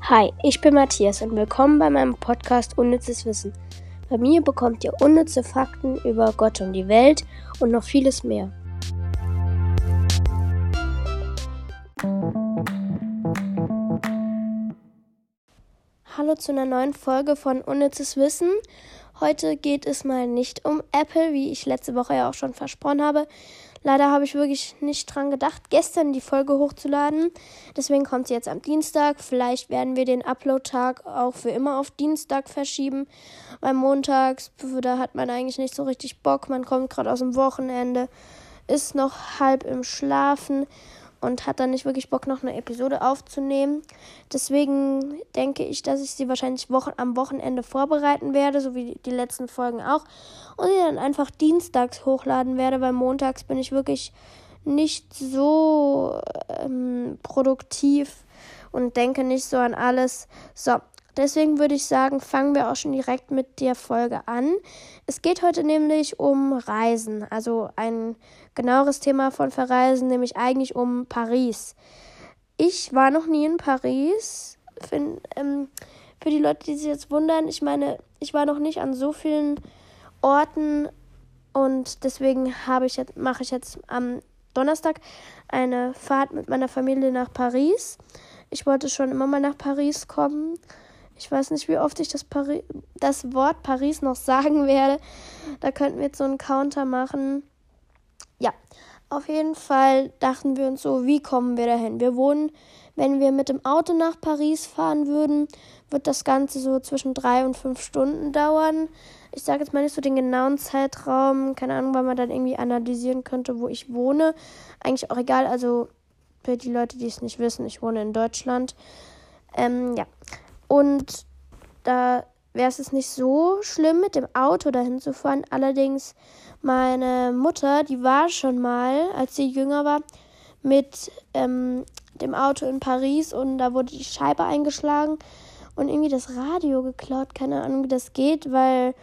Hi, ich bin Matthias und willkommen bei meinem Podcast Unnützes Wissen. Bei mir bekommt ihr unnütze Fakten über Gott und die Welt und noch vieles mehr. Hallo zu einer neuen Folge von Unnützes Wissen. Heute geht es mal nicht um Apple, wie ich letzte Woche ja auch schon versprochen habe, Leider habe ich wirklich nicht dran gedacht, gestern die Folge hochzuladen. Deswegen kommt sie jetzt am Dienstag. Vielleicht werden wir den Upload-Tag auch für immer auf Dienstag verschieben. Weil montags, da hat man eigentlich nicht so richtig Bock. Man kommt gerade aus dem Wochenende, ist noch halb im Schlafen und hat dann nicht wirklich Bock, noch eine Episode aufzunehmen. Deswegen denke ich, dass ich sie wahrscheinlich Wochen, am Wochenende vorbereiten werde, so wie die letzten Folgen auch. Und sie dann einfach dienstags hochladen werde, weil montags bin ich wirklich nicht so ähm, produktiv und denke nicht so an alles. So, Deswegen würde ich sagen, fangen wir auch schon direkt mit der Folge an. Es geht heute nämlich um Reisen, also ein genaueres Thema von Verreisen, nämlich eigentlich um Paris. Ich war noch nie in Paris. Für, ähm, für die Leute, die sich jetzt wundern, ich meine, ich war noch nicht an so vielen Orten und deswegen habe ich jetzt, mache ich jetzt am Donnerstag eine Fahrt mit meiner Familie nach Paris. Ich wollte schon immer mal nach Paris kommen ich weiß nicht, wie oft ich das, Pari das Wort Paris noch sagen werde. Da könnten wir jetzt so einen Counter machen. Ja, auf jeden Fall dachten wir uns so, wie kommen wir dahin? Wir wohnen, wenn wir mit dem Auto nach Paris fahren würden, wird das Ganze so zwischen drei und fünf Stunden dauern. Ich sage jetzt mal nicht so den genauen Zeitraum, keine Ahnung, weil man dann irgendwie analysieren könnte, wo ich wohne. Eigentlich auch egal, also für die Leute, die es nicht wissen, ich wohne in Deutschland. Ähm, ja, und da wäre es nicht so schlimm, mit dem Auto dahin zu fahren. Allerdings, meine Mutter, die war schon mal, als sie jünger war, mit ähm, dem Auto in Paris und da wurde die Scheibe eingeschlagen und irgendwie das Radio geklaut. Keine Ahnung, wie das geht, weil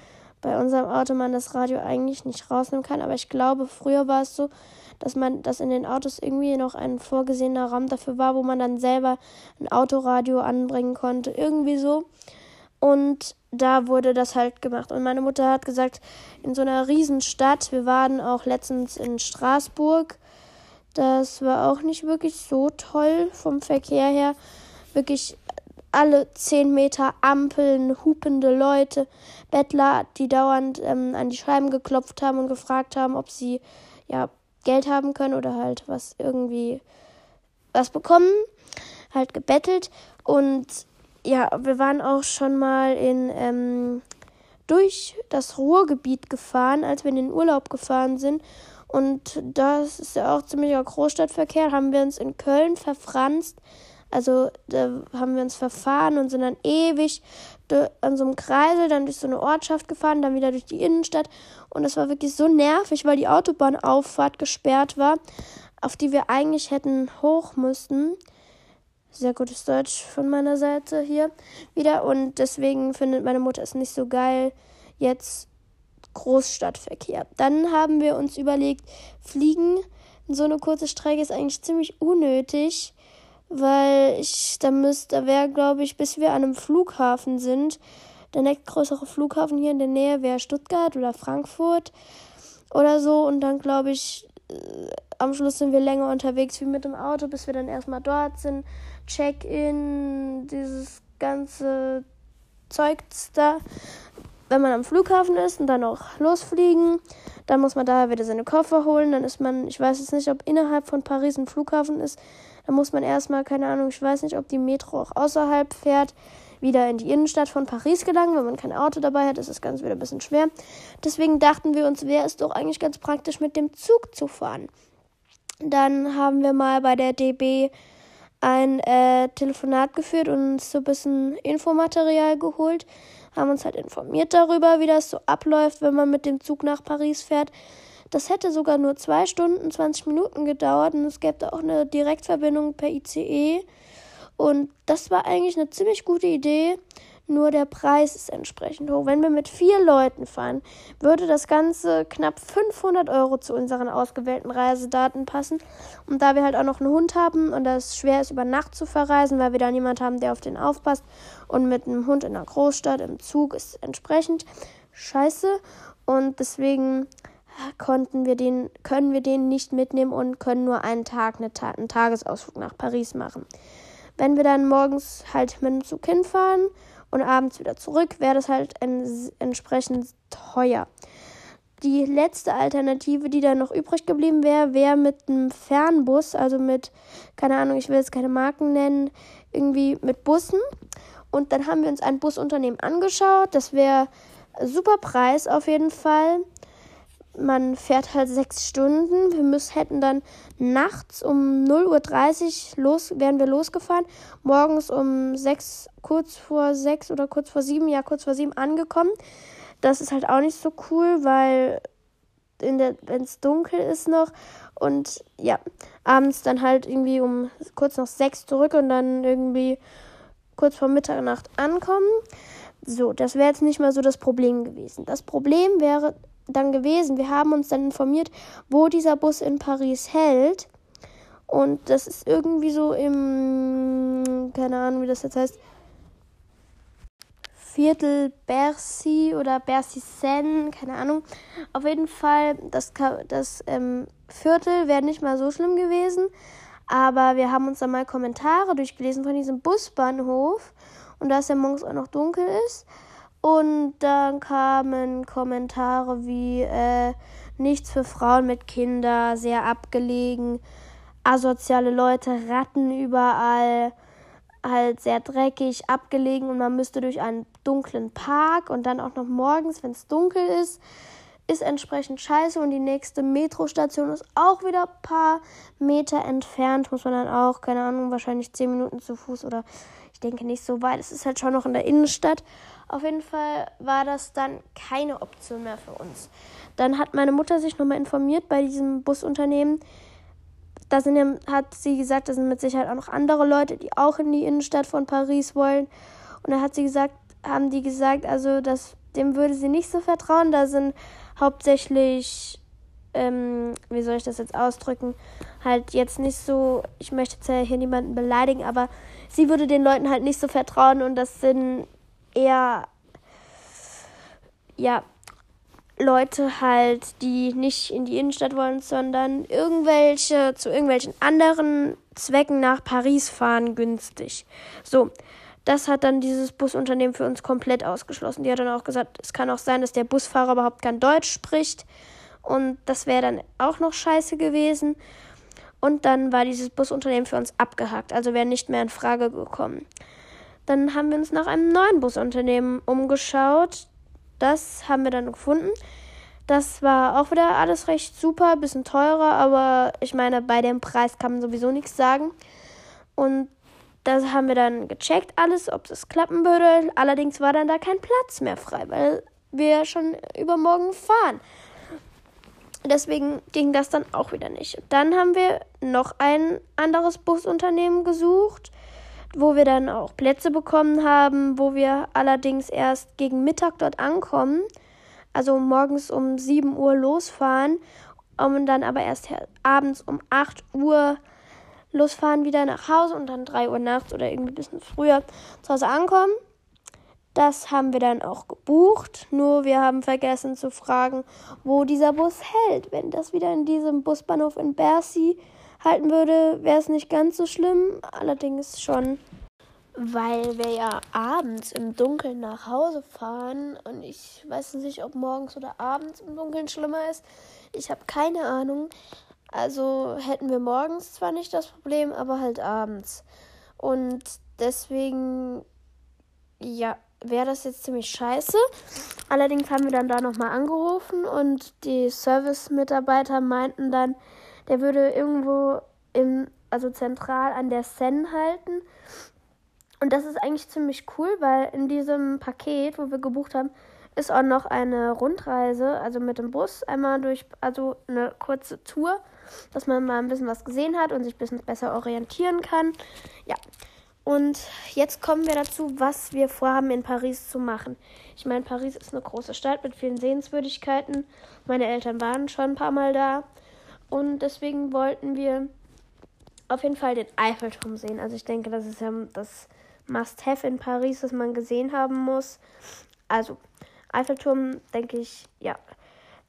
bei unserem Auto man das Radio eigentlich nicht rausnehmen kann. Aber ich glaube, früher war es so, dass man, dass in den Autos irgendwie noch ein vorgesehener Raum dafür war, wo man dann selber ein Autoradio anbringen konnte. Irgendwie so. Und da wurde das halt gemacht. Und meine Mutter hat gesagt, in so einer Riesenstadt, wir waren auch letztens in Straßburg, das war auch nicht wirklich so toll vom Verkehr her. Wirklich alle zehn Meter Ampeln, hupende Leute, Bettler, die dauernd ähm, an die Scheiben geklopft haben und gefragt haben, ob sie ja Geld haben können oder halt was irgendwie was bekommen, halt gebettelt. Und ja, wir waren auch schon mal in ähm, durch das Ruhrgebiet gefahren, als wir in den Urlaub gefahren sind. Und das ist ja auch ziemlicher Großstadtverkehr. Haben wir uns in Köln verfranst. Also da haben wir uns verfahren und sind dann ewig an so einem Kreisel, dann durch so eine Ortschaft gefahren, dann wieder durch die Innenstadt. Und das war wirklich so nervig, weil die Autobahnauffahrt gesperrt war, auf die wir eigentlich hätten hoch müssen. Sehr gutes Deutsch von meiner Seite hier wieder. Und deswegen findet meine Mutter es nicht so geil, jetzt Großstadtverkehr. Dann haben wir uns überlegt, fliegen. So eine kurze Strecke ist eigentlich ziemlich unnötig weil ich da müsste, da wäre, glaube ich, bis wir an einem Flughafen sind. Der nächstgrößere Flughafen hier in der Nähe wäre Stuttgart oder Frankfurt oder so. Und dann, glaube ich, äh, am Schluss sind wir länger unterwegs wie mit dem Auto, bis wir dann erstmal dort sind. Check-in, dieses ganze Zeugs da. Wenn man am Flughafen ist und dann auch losfliegen, dann muss man da wieder seine Koffer holen. Dann ist man, ich weiß jetzt nicht, ob innerhalb von Paris ein Flughafen ist. Da muss man erstmal, keine Ahnung, ich weiß nicht, ob die Metro auch außerhalb fährt, wieder in die Innenstadt von Paris gelangen. Wenn man kein Auto dabei hat, ist das Ganze wieder ein bisschen schwer. Deswegen dachten wir uns, wäre es doch eigentlich ganz praktisch, mit dem Zug zu fahren. Dann haben wir mal bei der DB ein äh, Telefonat geführt und uns so ein bisschen Infomaterial geholt. Haben uns halt informiert darüber, wie das so abläuft, wenn man mit dem Zug nach Paris fährt. Das hätte sogar nur zwei Stunden, 20 Minuten gedauert und es gäbe auch eine Direktverbindung per ICE. Und das war eigentlich eine ziemlich gute Idee. Nur der Preis ist entsprechend hoch. Wenn wir mit vier Leuten fahren, würde das Ganze knapp 500 Euro zu unseren ausgewählten Reisedaten passen. Und da wir halt auch noch einen Hund haben und das schwer ist, über Nacht zu verreisen, weil wir da niemand haben, der auf den aufpasst und mit einem Hund in einer Großstadt im Zug ist entsprechend scheiße. Und deswegen konnten wir den, können wir den nicht mitnehmen und können nur einen Tag, eine Ta einen Tagesausflug nach Paris machen. Wenn wir dann morgens halt mit dem Zug hinfahren und abends wieder zurück, wäre das halt entsprechend teuer. Die letzte Alternative, die dann noch übrig geblieben wäre, wäre mit einem Fernbus, also mit, keine Ahnung, ich will jetzt keine Marken nennen, irgendwie mit Bussen. Und dann haben wir uns ein Busunternehmen angeschaut. Das wäre super Preis auf jeden Fall man fährt halt sechs Stunden. Wir müssen, hätten dann nachts um 0.30 Uhr los, wären wir losgefahren. Morgens um sechs, kurz vor sechs oder kurz vor sieben, ja, kurz vor sieben angekommen. Das ist halt auch nicht so cool, weil wenn es dunkel ist noch und ja, abends dann halt irgendwie um kurz nach sechs zurück und dann irgendwie kurz vor Mitternacht ankommen. So, das wäre jetzt nicht mal so das Problem gewesen. Das Problem wäre dann gewesen. Wir haben uns dann informiert, wo dieser Bus in Paris hält. Und das ist irgendwie so im, keine Ahnung, wie das jetzt heißt, Viertel Bercy oder Bercy Seine, keine Ahnung. Auf jeden Fall, das, das ähm, Viertel wäre nicht mal so schlimm gewesen. Aber wir haben uns dann mal Kommentare durchgelesen von diesem Busbahnhof. Und da es ja morgens auch noch dunkel ist, und dann kamen Kommentare wie äh, nichts für Frauen mit Kindern, sehr abgelegen, asoziale Leute, Ratten überall, halt sehr dreckig, abgelegen. Und man müsste durch einen dunklen Park und dann auch noch morgens, wenn es dunkel ist, ist entsprechend scheiße und die nächste Metrostation ist auch wieder ein paar Meter entfernt, muss man dann auch, keine Ahnung, wahrscheinlich zehn Minuten zu Fuß oder ich denke nicht so weit, es ist halt schon noch in der Innenstadt auf jeden Fall war das dann keine Option mehr für uns. Dann hat meine Mutter sich nochmal informiert bei diesem Busunternehmen. Da sind hat sie gesagt, da sind mit Sicherheit auch noch andere Leute, die auch in die Innenstadt von Paris wollen. Und da hat sie gesagt, haben die gesagt, also das, dem würde sie nicht so vertrauen. Da sind hauptsächlich, ähm, wie soll ich das jetzt ausdrücken, halt jetzt nicht so, ich möchte jetzt ja hier niemanden beleidigen, aber sie würde den Leuten halt nicht so vertrauen und das sind eher ja Leute halt, die nicht in die Innenstadt wollen, sondern irgendwelche zu irgendwelchen anderen Zwecken nach Paris fahren günstig. So, das hat dann dieses Busunternehmen für uns komplett ausgeschlossen. Die hat dann auch gesagt, es kann auch sein, dass der Busfahrer überhaupt kein Deutsch spricht und das wäre dann auch noch scheiße gewesen. Und dann war dieses Busunternehmen für uns abgehakt, also wäre nicht mehr in Frage gekommen. Dann haben wir uns nach einem neuen Busunternehmen umgeschaut. Das haben wir dann gefunden. Das war auch wieder alles recht super, bisschen teurer, aber ich meine, bei dem Preis kann man sowieso nichts sagen. Und das haben wir dann gecheckt, alles, ob das klappen würde. Allerdings war dann da kein Platz mehr frei, weil wir schon übermorgen fahren. Deswegen ging das dann auch wieder nicht. Dann haben wir noch ein anderes Busunternehmen gesucht wo wir dann auch Plätze bekommen haben, wo wir allerdings erst gegen Mittag dort ankommen, also morgens um 7 Uhr losfahren, um dann aber erst abends um 8 Uhr losfahren wieder nach Hause und dann 3 Uhr nachts oder irgendwie ein bisschen früher zu Hause ankommen. Das haben wir dann auch gebucht, nur wir haben vergessen zu fragen, wo dieser Bus hält. Wenn das wieder in diesem Busbahnhof in Bercy halten würde, wäre es nicht ganz so schlimm. Allerdings schon, weil wir ja abends im Dunkeln nach Hause fahren und ich weiß nicht, ob morgens oder abends im Dunkeln schlimmer ist. Ich habe keine Ahnung. Also hätten wir morgens zwar nicht das Problem, aber halt abends. Und deswegen, ja, wäre das jetzt ziemlich scheiße. Allerdings haben wir dann da nochmal angerufen und die Service-Mitarbeiter meinten dann, der würde irgendwo im, also zentral an der Seine halten. Und das ist eigentlich ziemlich cool, weil in diesem Paket, wo wir gebucht haben, ist auch noch eine Rundreise, also mit dem Bus, einmal durch, also eine kurze Tour, dass man mal ein bisschen was gesehen hat und sich ein bisschen besser orientieren kann. Ja. Und jetzt kommen wir dazu, was wir vorhaben in Paris zu machen. Ich meine, Paris ist eine große Stadt mit vielen Sehenswürdigkeiten. Meine Eltern waren schon ein paar Mal da. Und deswegen wollten wir auf jeden Fall den Eiffelturm sehen. Also ich denke, das ist ja das Must-Have in Paris, das man gesehen haben muss. Also Eiffelturm, denke ich, ja.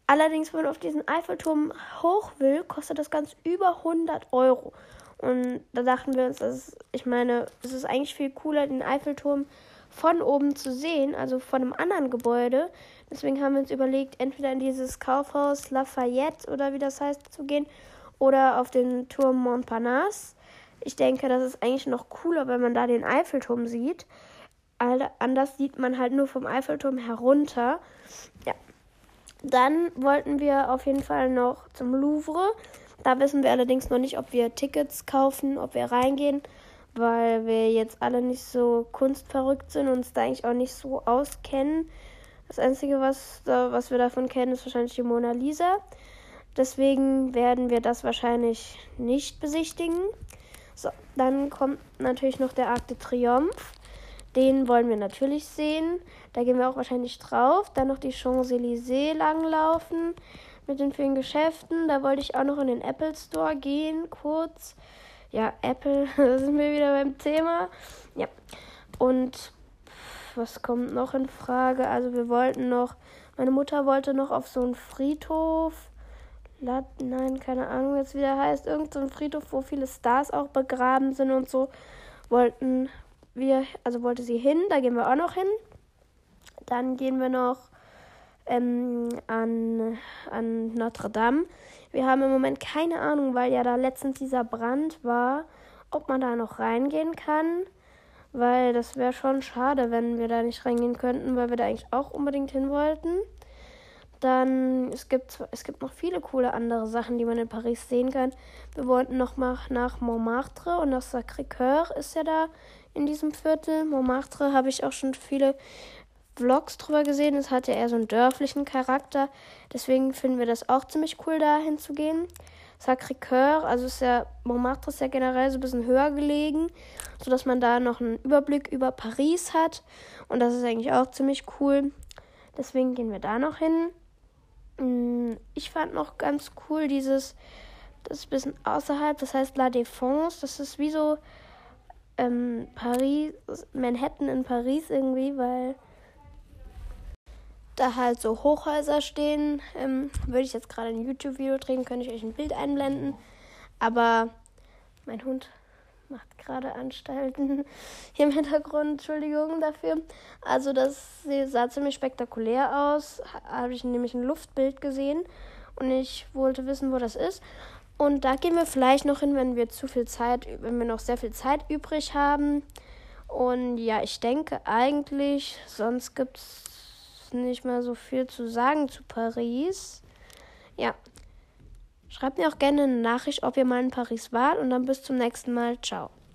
Allerdings, wenn man auf diesen Eiffelturm hoch will, kostet das ganz über 100 Euro. Und da dachten wir uns, dass ich meine, es ist eigentlich viel cooler, den Eiffelturm von oben zu sehen, also von einem anderen Gebäude. Deswegen haben wir uns überlegt, entweder in dieses Kaufhaus Lafayette oder wie das heißt zu gehen oder auf den Turm Montparnasse. Ich denke, das ist eigentlich noch cooler, wenn man da den Eiffelturm sieht. Anders sieht man halt nur vom Eiffelturm herunter. Ja. Dann wollten wir auf jeden Fall noch zum Louvre. Da wissen wir allerdings noch nicht, ob wir Tickets kaufen, ob wir reingehen, weil wir jetzt alle nicht so kunstverrückt sind und uns da eigentlich auch nicht so auskennen. Das Einzige, was, was wir davon kennen, ist wahrscheinlich die Mona Lisa. Deswegen werden wir das wahrscheinlich nicht besichtigen. So, dann kommt natürlich noch der Arc de Triomphe. Den wollen wir natürlich sehen. Da gehen wir auch wahrscheinlich drauf. Dann noch die Champs-Élysées langlaufen mit den vielen Geschäften. Da wollte ich auch noch in den Apple Store gehen, kurz. Ja, Apple, da sind wir wieder beim Thema. Ja. Und was kommt noch in Frage? Also wir wollten noch, meine Mutter wollte noch auf so einen Friedhof Lad, nein, keine Ahnung, jetzt wieder heißt. Irgend so ein Friedhof, wo viele Stars auch begraben sind und so. Wollten wir, also wollte sie hin, da gehen wir auch noch hin. Dann gehen wir noch ähm, an, an Notre Dame. Wir haben im Moment keine Ahnung, weil ja da letztens dieser Brand war, ob man da noch reingehen kann. Weil das wäre schon schade, wenn wir da nicht reingehen könnten, weil wir da eigentlich auch unbedingt hin wollten. Dann, es gibt, es gibt noch viele coole andere Sachen, die man in Paris sehen kann. Wir wollten noch mal nach Montmartre und das Sacré-Cœur ist ja da in diesem Viertel. Montmartre habe ich auch schon viele Vlogs drüber gesehen. Es hat ja eher so einen dörflichen Charakter. Deswegen finden wir das auch ziemlich cool, da hinzugehen. Sacré-Cœur, also ist ja, Montmartre ist ja generell so ein bisschen höher gelegen, sodass man da noch einen Überblick über Paris hat. Und das ist eigentlich auch ziemlich cool. Deswegen gehen wir da noch hin. Mm, ich fand noch ganz cool dieses, das ist ein bisschen außerhalb, das heißt La Défense. Das ist wie so ähm, Paris, Manhattan in Paris irgendwie, weil da halt so Hochhäuser stehen. Ähm, würde ich jetzt gerade ein YouTube-Video drehen, könnte ich euch ein Bild einblenden. Aber mein Hund macht gerade Anstalten hier im Hintergrund. Entschuldigung dafür. Also das sah ziemlich spektakulär aus. Habe ich nämlich ein Luftbild gesehen und ich wollte wissen, wo das ist. Und da gehen wir vielleicht noch hin, wenn wir zu viel Zeit, wenn wir noch sehr viel Zeit übrig haben. Und ja, ich denke eigentlich, sonst gibt es nicht mehr so viel zu sagen zu Paris. Ja, Schreibt mir auch gerne eine Nachricht, ob ihr mal in Paris wart und dann bis zum nächsten Mal. Ciao.